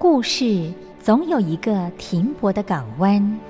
故事总有一个停泊的港湾。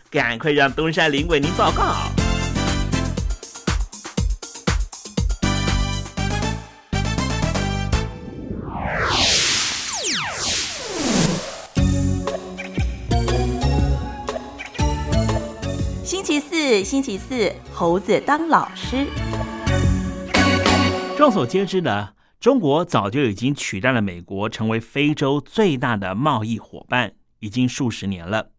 赶快让东山林为您报告。星期四，星期四，猴子当老师。众所皆知的，中国早就已经取代了美国，成为非洲最大的贸易伙伴，已经数十年了。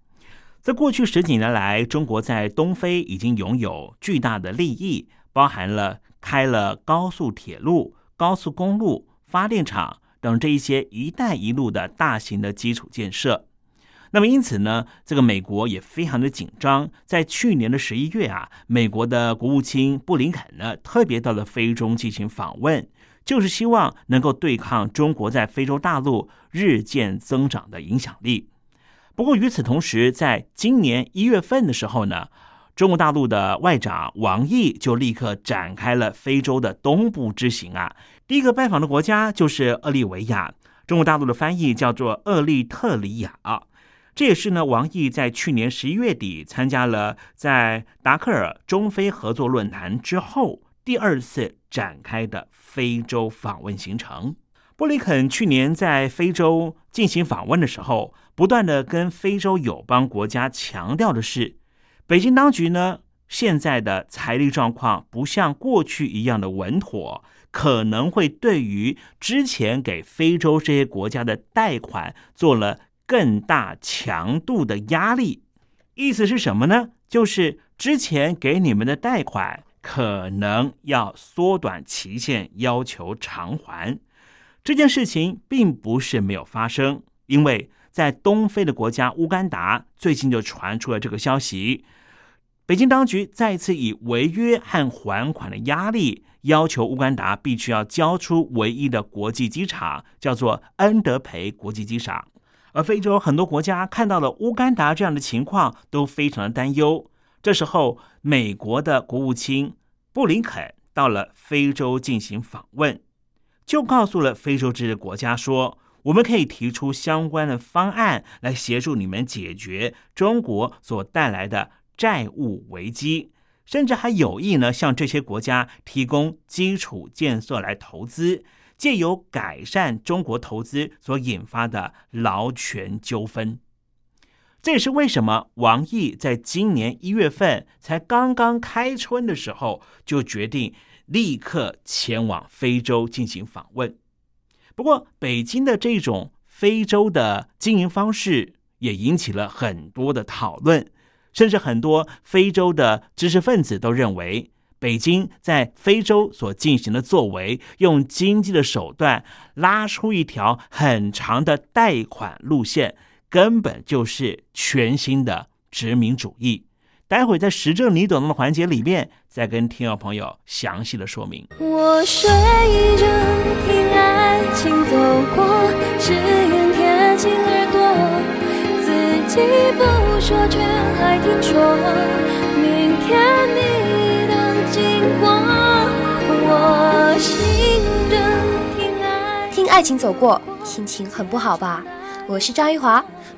在过去十几年来，中国在东非已经拥有巨大的利益，包含了开了高速铁路、高速公路、发电厂等这一些“一带一路”的大型的基础建设。那么，因此呢，这个美国也非常的紧张。在去年的十一月啊，美国的国务卿布林肯呢，特别到了非洲进行访问，就是希望能够对抗中国在非洲大陆日渐增长的影响力。不过与此同时，在今年一月份的时候呢，中国大陆的外长王毅就立刻展开了非洲的东部之行啊。第一个拜访的国家就是厄立维亚，中国大陆的翻译叫做厄立特里亚。这也是呢，王毅在去年十一月底参加了在达克尔中非合作论坛之后第二次展开的非洲访问行程。布林肯去年在非洲进行访问的时候，不断的跟非洲友邦国家强调的是，北京当局呢现在的财力状况不像过去一样的稳妥，可能会对于之前给非洲这些国家的贷款做了更大强度的压力。意思是什么呢？就是之前给你们的贷款可能要缩短期限，要求偿还。这件事情并不是没有发生，因为在东非的国家乌干达最近就传出了这个消息。北京当局再次以违约和还款的压力，要求乌干达必须要交出唯一的国际机场，叫做恩德培国际机场。而非洲很多国家看到了乌干达这样的情况，都非常的担忧。这时候，美国的国务卿布林肯到了非洲进行访问。就告诉了非洲这些国家说，我们可以提出相关的方案来协助你们解决中国所带来的债务危机，甚至还有意呢向这些国家提供基础建设来投资，借由改善中国投资所引发的劳权纠纷。这也是为什么王毅在今年一月份才刚刚开春的时候就决定。立刻前往非洲进行访问。不过，北京的这种非洲的经营方式也引起了很多的讨论，甚至很多非洲的知识分子都认为，北京在非洲所进行的作为，用经济的手段拉出一条很长的贷款路线，根本就是全新的殖民主义。待会在时政你懂的环节里面，再跟听友朋友详细的说明。我睡着听爱情走过，只愿贴近耳朵，自己不说却还听说，明天你的经过，我醒着听爱听爱情走过，心情很不好吧？我是张玉华，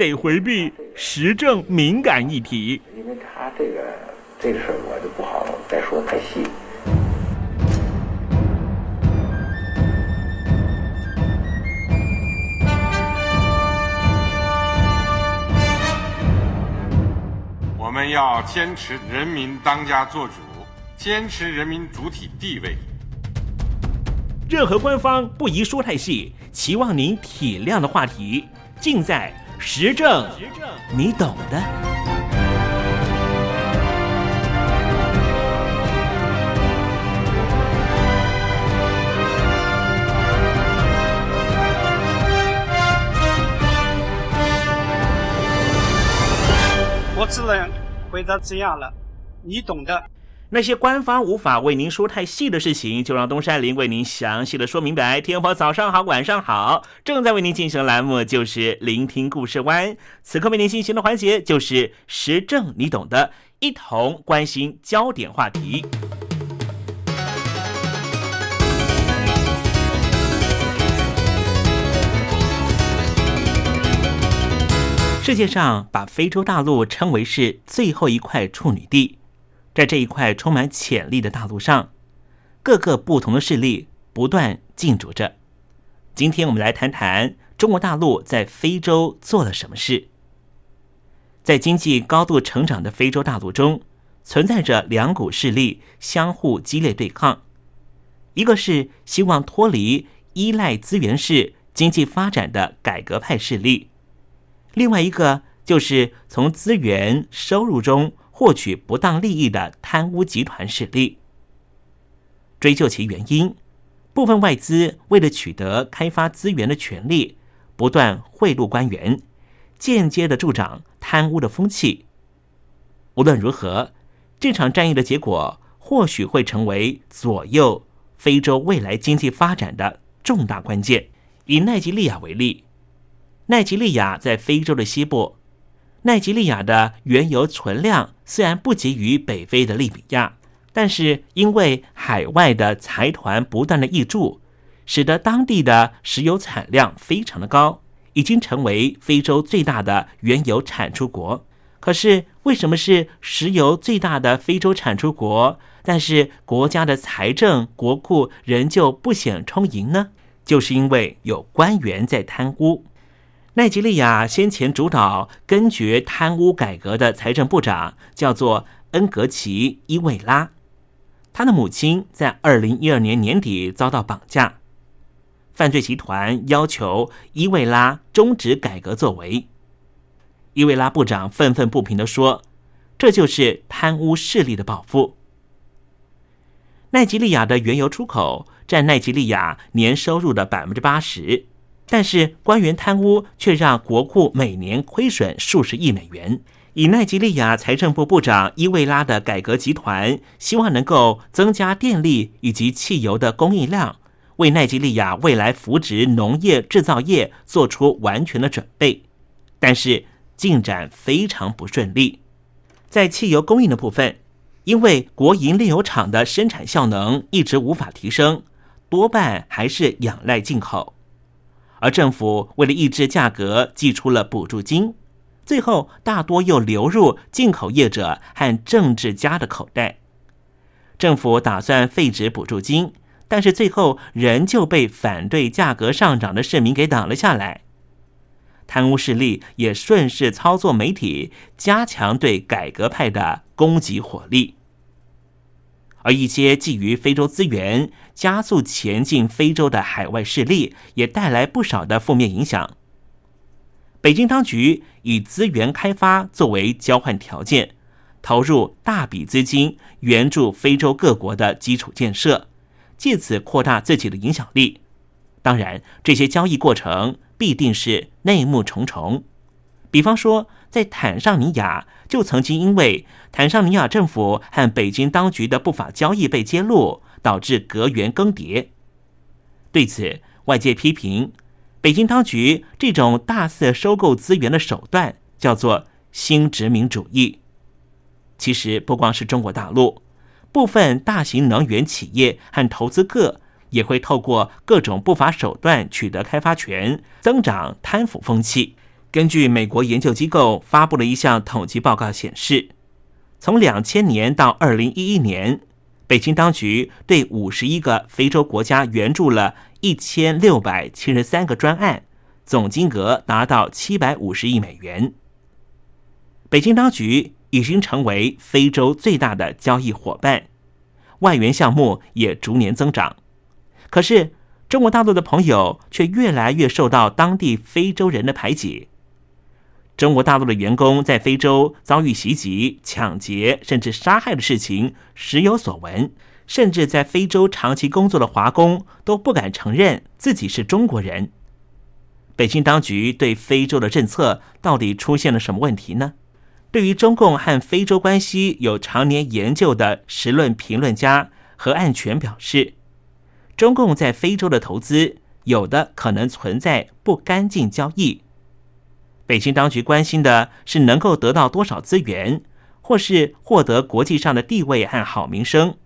得回避时政敏感议题。因为他这个这个事儿，我就不好再说太细。我们要坚持人民当家作主，坚持人民主体地位。任何官方不宜说太细，期望您体谅的话题，尽在时政，你懂的。我只能回答这样了，你懂的。那些官方无法为您说太细的事情，就让东山林为您详细的说明白。天婆早上好，晚上好，正在为您进行的栏目就是聆听故事湾。此刻为您进行的环节就是时政，你懂的，一同关心焦点话题。世界上把非洲大陆称为是最后一块处女地。在这一块充满潜力的大陆上，各个不同的势力不断竞逐着。今天我们来谈谈中国大陆在非洲做了什么事。在经济高度成长的非洲大陆中，存在着两股势力相互激烈对抗：一个是希望脱离依赖资源式经济发展的改革派势力，另外一个就是从资源收入中。获取不当利益的贪污集团势力，追究其原因，部分外资为了取得开发资源的权利，不断贿赂官员，间接的助长贪污的风气。无论如何，这场战役的结果或许会成为左右非洲未来经济发展的重大关键。以奈及利亚为例，奈及利亚在非洲的西部。奈及利亚的原油存量虽然不及于北非的利比亚，但是因为海外的财团不断的挹注，使得当地的石油产量非常的高，已经成为非洲最大的原油产出国。可是为什么是石油最大的非洲产出国，但是国家的财政国库仍旧不显充盈呢？就是因为有官员在贪污。奈及利亚先前主导根绝贪污改革的财政部长叫做恩格奇伊维拉，他的母亲在二零一二年年底遭到绑架，犯罪集团要求伊维拉终止改革作为。伊维拉部长愤愤不平的说：“这就是贪污势力的报复。”奈及利亚的原油出口占奈及利亚年收入的百分之八十。但是官员贪污却让国库每年亏损数十亿美元。以奈及利亚财政部部长伊维拉的改革集团希望能够增加电力以及汽油的供应量，为奈及利亚未来扶植农业制造业做出完全的准备。但是进展非常不顺利。在汽油供应的部分，因为国营炼油厂的生产效能一直无法提升，多半还是仰赖进口。而政府为了抑制价格，寄出了补助金，最后大多又流入进口业者和政治家的口袋。政府打算废止补助金，但是最后仍旧被反对价格上涨的市民给挡了下来。贪污势力也顺势操作媒体，加强对改革派的攻击火力。而一些觊觎非洲资源、加速前进非洲的海外势力，也带来不少的负面影响。北京当局以资源开发作为交换条件，投入大笔资金援助非洲各国的基础建设，借此扩大自己的影响力。当然，这些交易过程必定是内幕重重。比方说，在坦桑尼亚就曾经因为坦桑尼亚政府和北京当局的不法交易被揭露，导致阁员更迭。对此，外界批评北京当局这种大肆收购资源的手段叫做新殖民主义。其实，不光是中国大陆，部分大型能源企业和投资客。也会透过各种不法手段取得开发权，增长贪腐风气。根据美国研究机构发布的一项统计报告显示，从两千年到二零一一年，北京当局对五十一个非洲国家援助了一千六百七十三个专案，总金额达到七百五十亿美元。北京当局已经成为非洲最大的交易伙伴，外援项目也逐年增长。可是，中国大陆的朋友却越来越受到当地非洲人的排挤。中国大陆的员工在非洲遭遇袭击、抢劫，甚至杀害的事情时有所闻。甚至在非洲长期工作的华工都不敢承认自己是中国人。北京当局对非洲的政策到底出现了什么问题呢？对于中共和非洲关系有常年研究的时论评论家何岸全表示。中共在非洲的投资，有的可能存在不干净交易。北京当局关心的是能够得到多少资源，或是获得国际上的地位和好名声，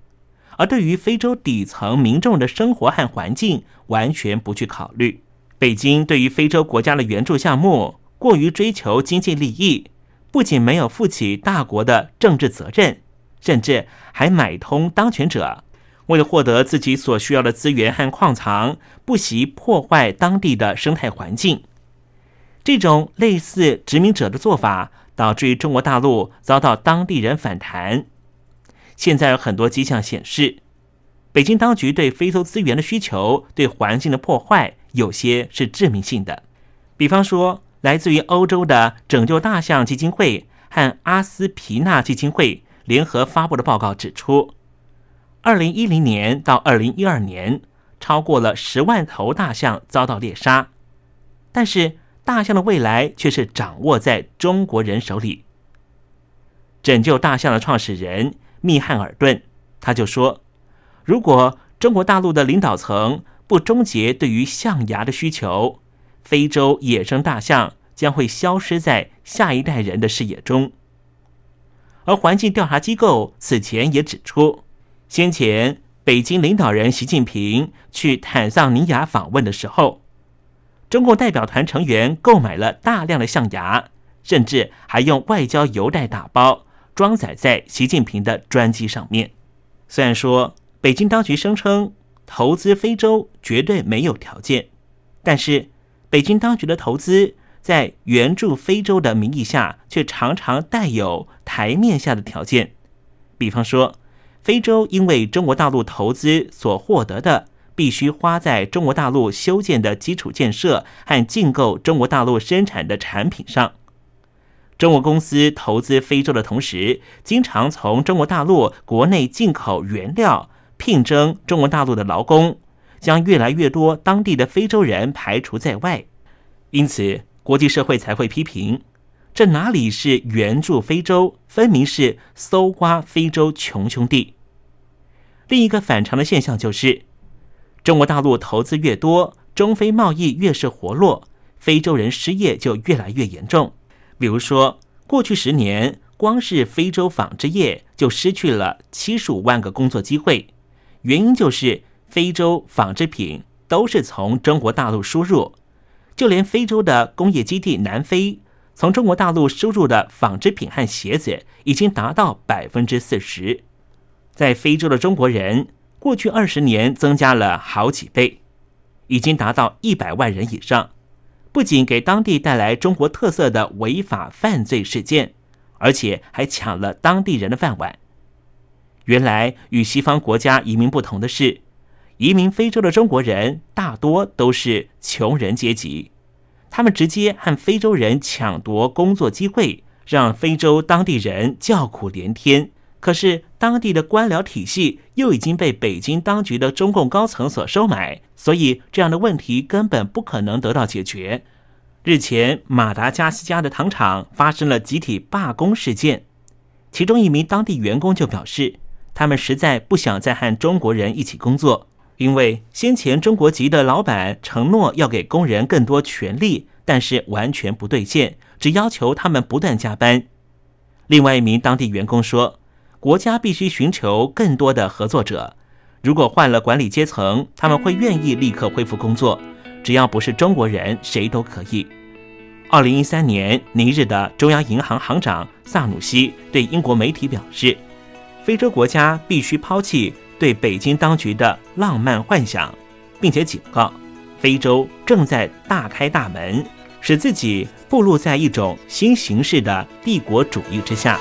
而对于非洲底层民众的生活和环境，完全不去考虑。北京对于非洲国家的援助项目，过于追求经济利益，不仅没有负起大国的政治责任，甚至还买通当权者。为了获得自己所需要的资源和矿藏，不惜破坏当地的生态环境。这种类似殖民者的做法，导致于中国大陆遭到当地人反弹。现在有很多迹象显示，北京当局对非洲资源的需求、对环境的破坏，有些是致命性的。比方说，来自于欧洲的拯救大象基金会和阿斯皮纳基金会联合发布的报告指出。二零一零年到二零一二年，超过了十万头大象遭到猎杀，但是大象的未来却是掌握在中国人手里。拯救大象的创始人密汉尔顿他就说：“如果中国大陆的领导层不终结对于象牙的需求，非洲野生大象将会消失在下一代人的视野中。”而环境调查机构此前也指出。先前，北京领导人习近平去坦桑尼亚访问的时候，中共代表团成员购买了大量的象牙，甚至还用外交邮袋打包装载在习近平的专机上面。虽然说北京当局声称投资非洲绝对没有条件，但是北京当局的投资在援助非洲的名义下，却常常带有台面下的条件，比方说。非洲因为中国大陆投资所获得的，必须花在中国大陆修建的基础建设和进购中国大陆生产的产品上。中国公司投资非洲的同时，经常从中国大陆国内进口原料，聘征中国大陆的劳工，将越来越多当地的非洲人排除在外。因此，国际社会才会批评。这哪里是援助非洲，分明是搜刮非洲穷兄弟。另一个反常的现象就是，中国大陆投资越多，中非贸易越是活络，非洲人失业就越来越严重。比如说，过去十年，光是非洲纺织业就失去了七十五万个工作机会，原因就是非洲纺织品都是从中国大陆输入，就连非洲的工业基地南非。从中国大陆输入的纺织品和鞋子已经达到百分之四十，在非洲的中国人过去二十年增加了好几倍，已经达到一百万人以上。不仅给当地带来中国特色的违法犯罪事件，而且还抢了当地人的饭碗。原来与西方国家移民不同的是，移民非洲的中国人大多都是穷人阶级。他们直接和非洲人抢夺工作机会，让非洲当地人叫苦连天。可是当地的官僚体系又已经被北京当局的中共高层所收买，所以这样的问题根本不可能得到解决。日前，马达加斯加的糖厂发生了集体罢工事件，其中一名当地员工就表示，他们实在不想再和中国人一起工作。因为先前中国籍的老板承诺要给工人更多权利，但是完全不兑现，只要求他们不断加班。另外一名当地员工说：“国家必须寻求更多的合作者，如果换了管理阶层，他们会愿意立刻恢复工作。只要不是中国人，谁都可以。”二零一三年，尼日的中央银行行长萨努西对英国媒体表示：“非洲国家必须抛弃。”对北京当局的浪漫幻想，并且警告，非洲正在大开大门，使自己步入在一种新形式的帝国主义之下。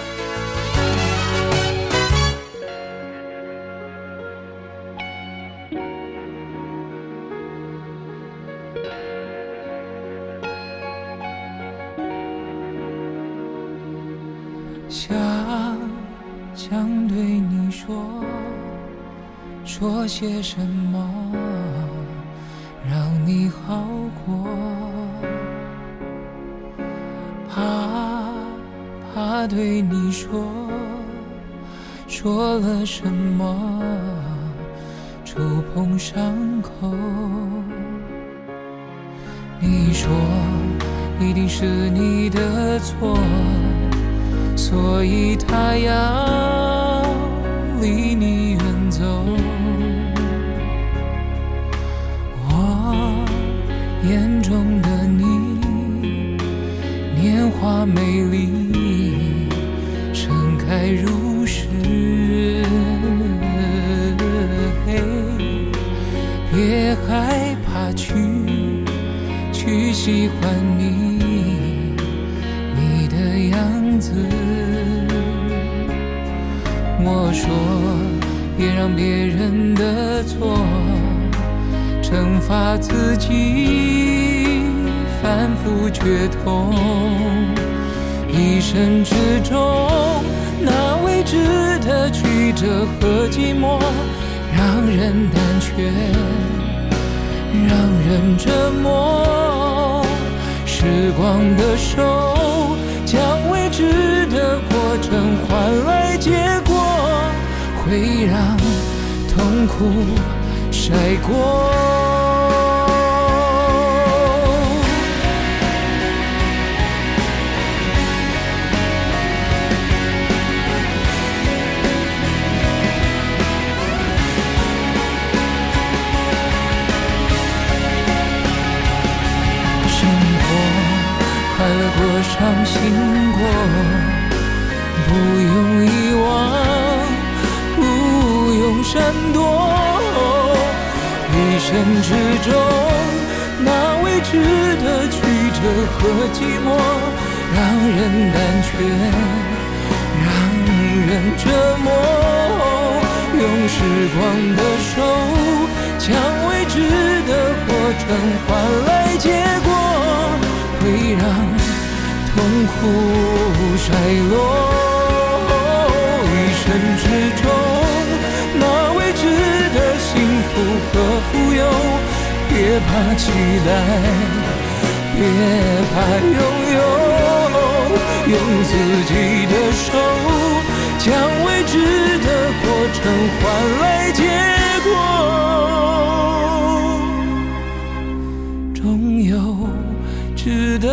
些什么让你好过？怕怕对你说，说了什么触碰伤口？你说一定是你的错。所以他要离你远走。眼中的你，年华美丽，盛开如诗。别害怕去，去喜欢你，你的样子。我说，别让别人的错惩罚自己，反复决痛。一生之中，那未知的曲折和寂寞，让人胆怯，让人折磨。时光的手，将未知的过程换来结果。会让痛苦晒过。行过，不用遗忘，不用闪躲。一生之中，那未知的曲折和寂寞，让人胆怯，让人折磨。用时光的手，将未知的过程换来结果，会让痛苦衰落。一生之中，那未知的幸福和富有，别怕期待，别怕拥有，用自己的手，将未知的过程换来结果，终有值得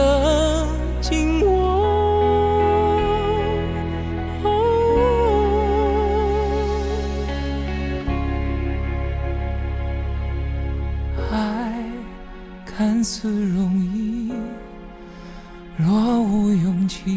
看似容易，若无勇气，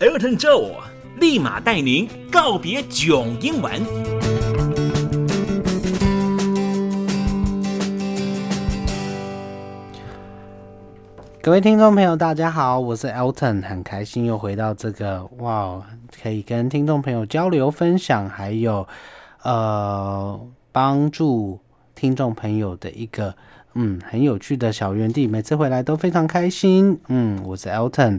Elton Joe，立马带您告别囧英文。各位听众朋友，大家好，我是 Elton，很开心又回到这个哇，可以跟听众朋友交流分享，还有呃帮助听众朋友的一个嗯很有趣的小园地，每次回来都非常开心。嗯，我是 Elton，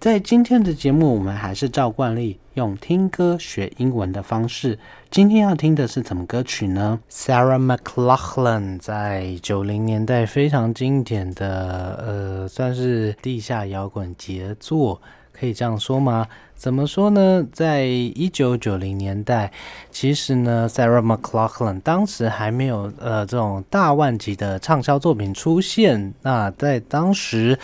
在今天的节目，我们还是照惯例用听歌学英文的方式。今天要听的是什么歌曲呢？Sarah McLachlan 在九零年代非常经典的，呃，算是地下摇滚杰作，可以这样说吗？怎么说呢？在一九九零年代，其实呢，Sarah McLachlan 当时还没有呃这种大万级的畅销作品出现。那在当时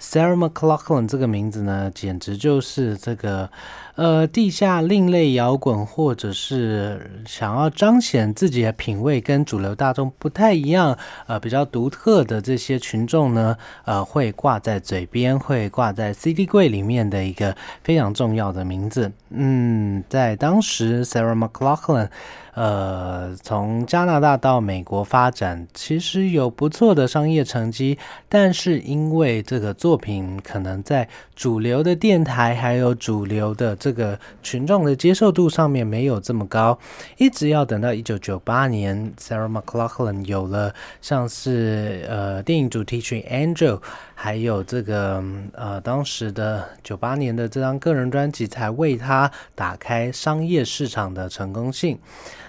，Sarah McLachlan 这个名字呢，简直就是这个呃地下另类摇滚，或者是想要彰显自己的品味跟主流大众不太一样，呃比较独特的这些群众呢，呃会挂在嘴边，会挂在 CD 柜里面的一个非常重要的名字。嗯，在当时，Sarah McLachlan。呃，从加拿大到美国发展，其实有不错的商业成绩，但是因为这个作品可能在主流的电台还有主流的这个群众的接受度上面没有这么高，一直要等到一九九八年，Sarah McLachlan 有了像是呃电影主题曲《Angel》，还有这个呃当时的九八年的这张个人专辑，才为他打开商业市场的成功性。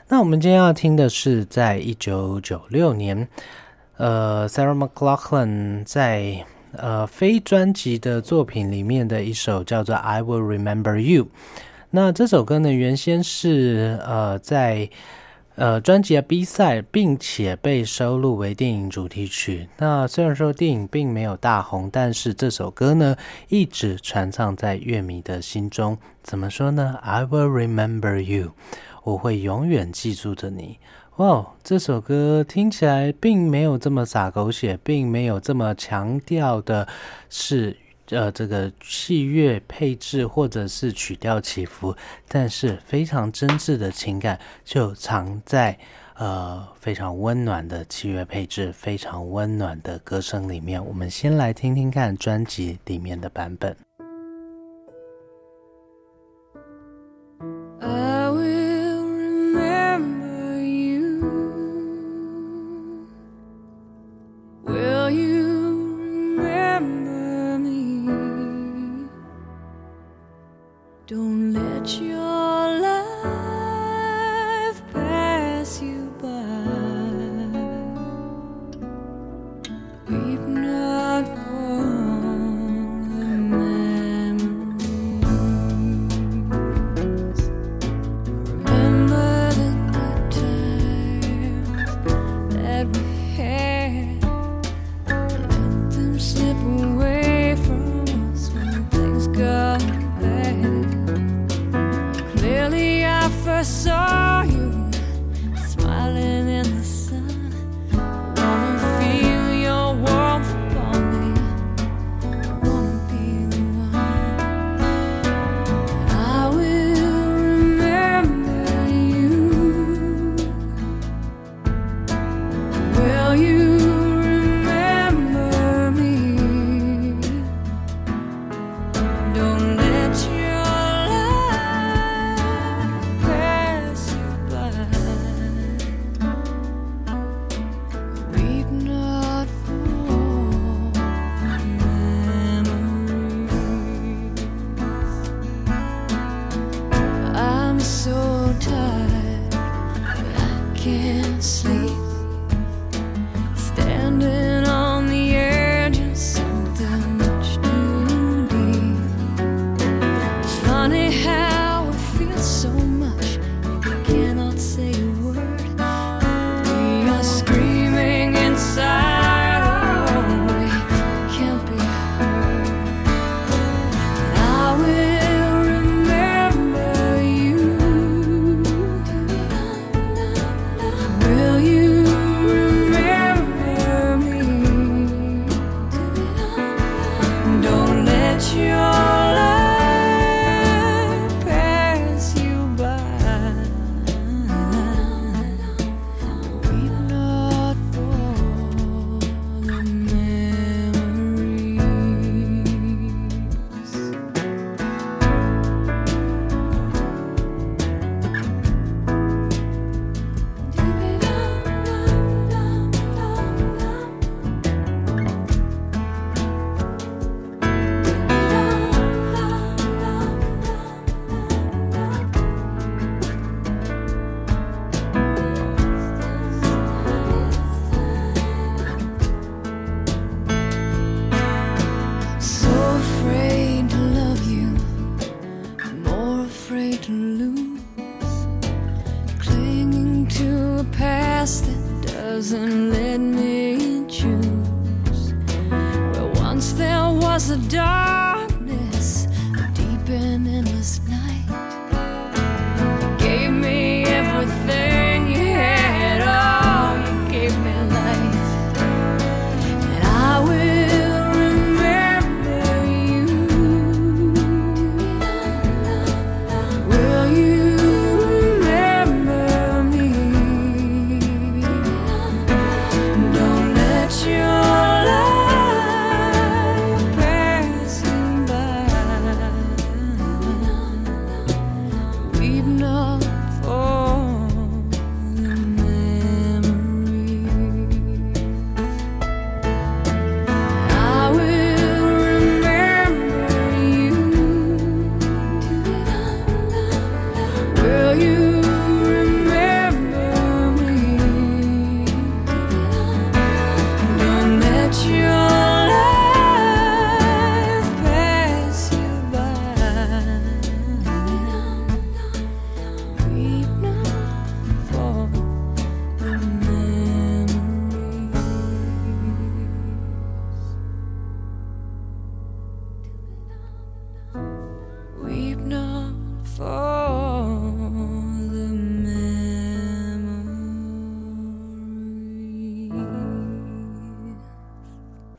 那我们今天要听的是，在一九九六年，呃，Sarah McLachlan 在呃非专辑的作品里面的一首叫做《I Will Remember You》。那这首歌呢，原先是呃在呃专辑的 B 赛，并且被收录为电影主题曲。那虽然说电影并没有大红，但是这首歌呢，一直传唱在乐迷的心中。怎么说呢？I will remember you。我会永远记住着你。哇，这首歌听起来并没有这么洒狗血，并没有这么强调的是呃这个器乐配置或者是曲调起伏，但是非常真挚的情感就藏在呃非常温暖的器乐配置、非常温暖的歌声里面。我们先来听听看专辑里面的版本。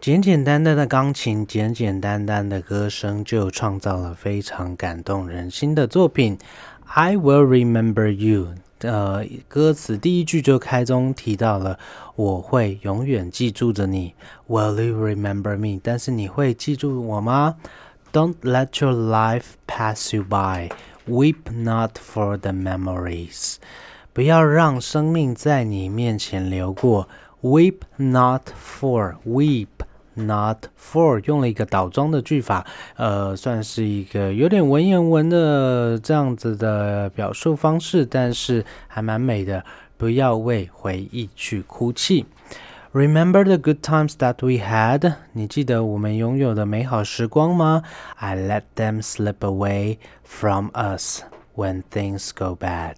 简简单单的钢琴，简简单单的歌声，就创造了非常感动人心的作品。I will remember you。呃，歌词第一句就开宗提到了我会永远记住着你。Will you remember me？但是你会记住我吗？Don't let your life pass you by. Weep not for the memories. 不要让生命在你面前流过。Weep not for weep not for 用了一个倒装的句法，呃，算是一个有点文言文的这样子的表述方式，但是还蛮美的。不要为回忆去哭泣。Remember the good times that we had？你记得我们拥有的美好时光吗？I let them slip away from us when things go bad。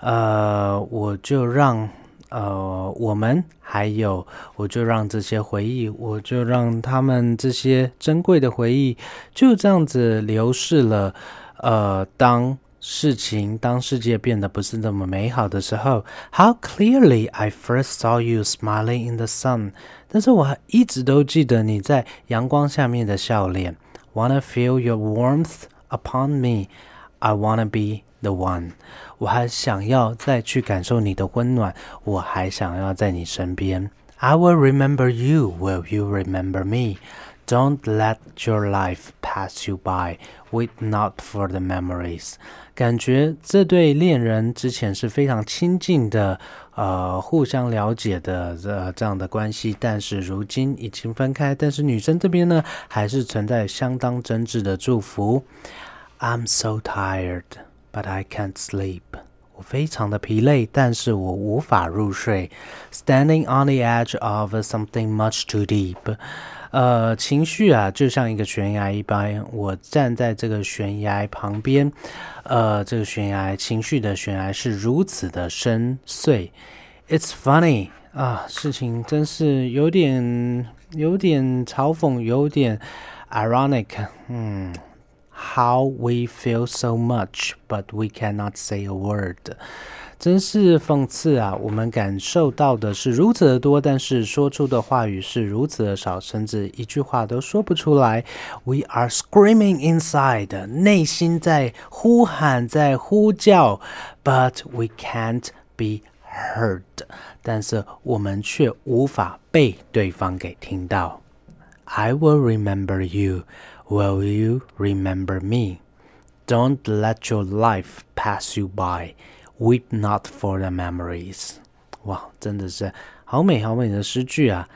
呃，我就让呃我们还有，我就让这些回忆，我就让他们这些珍贵的回忆就这样子流逝了。呃，当事情，当世界变得不是那么美好的时候，How clearly I first saw you smiling in the sun。但是我还一直都记得你在阳光下面的笑脸。Wanna feel your warmth upon me. I wanna be the one。我还想要再去感受你的温暖，我还想要在你身边。I will remember you. Will you remember me? Don't let your life pass you by. Wait not for the memories. 感觉这对恋人之前是非常亲近的，呃，互相了解的这这样的关系，但是如今已经分开。但是女生这边呢，还是存在相当真挚的祝福。I'm so tired, but I can't sleep. 我非常的疲累，但是我无法入睡。Standing on the edge of something much too deep. 呃，情绪啊，就像一个悬崖一般。我站在这个悬崖旁边，呃，这个悬崖，情绪的悬崖是如此的深邃。It's funny 啊，事情真是有点，有点嘲讽，有点 ironic。嗯 ，How we feel so much, but we cannot say a word。真是讽刺啊！我们感受到的是如此的多，但是说出的话语是如此的少，甚至一句话都说不出来。We are screaming inside，内心在呼喊，在呼叫，but we can't be heard。但是我们却无法被对方给听到。I will remember you. Will you remember me? Don't let your life pass you by. Weep not for the memories。哇，真的是好美好美的诗句啊！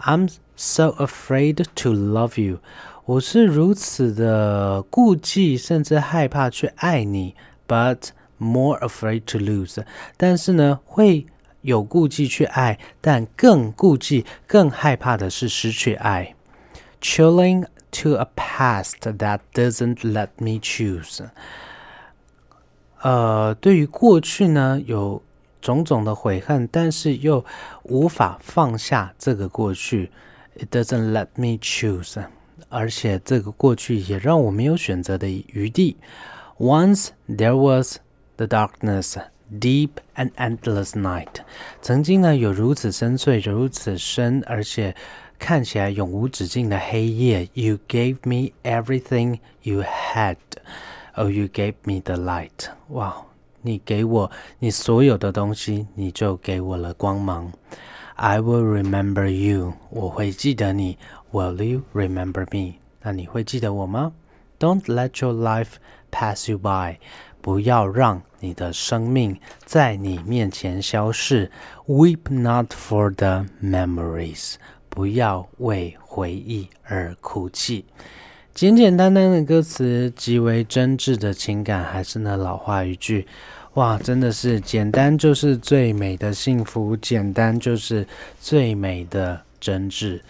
I'm so afraid to love you。我是如此的顾忌，甚至害怕去爱你，but more afraid to lose。但是呢，会有顾忌去爱，但更顾忌、更害怕的是失去爱。Chilling to a past that doesn't let me choose。呃，对于过去呢，有种种的悔恨，但是又无法放下这个过去。It doesn't let me choose，而且这个过去也让我没有选择的余地。Once there was the darkness, deep and endless night。曾经呢，有如此深邃、如此深，而且 看起来永无止境的黑夜。You gave me everything you had。Oh, you gave me the light. 哇，你给我你所有的东西，你就给我了光芒。I will remember you. 我会记得你。Will you remember me? 那你会记得我吗？Don't let your life pass you by. 不要让你的生命在你面前消逝。Weep not for the memories. 不要为回忆而哭泣。简简单单的歌词，极为真挚的情感，还是那老话一句，哇，真的是简单就是最美的幸福，简单就是最美的真挚。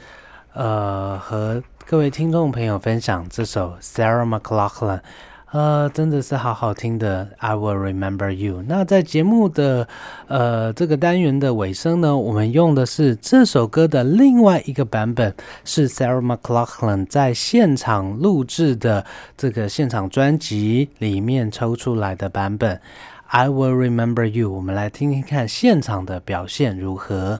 呃，和各位听众朋友分享这首 Sarah McLachlan。呃，真的是好好听的。I will remember you。那在节目的呃这个单元的尾声呢，我们用的是这首歌的另外一个版本，是 Sarah McLachlan 在现场录制的这个现场专辑里面抽出来的版本。I will remember you。我们来听听看现场的表现如何。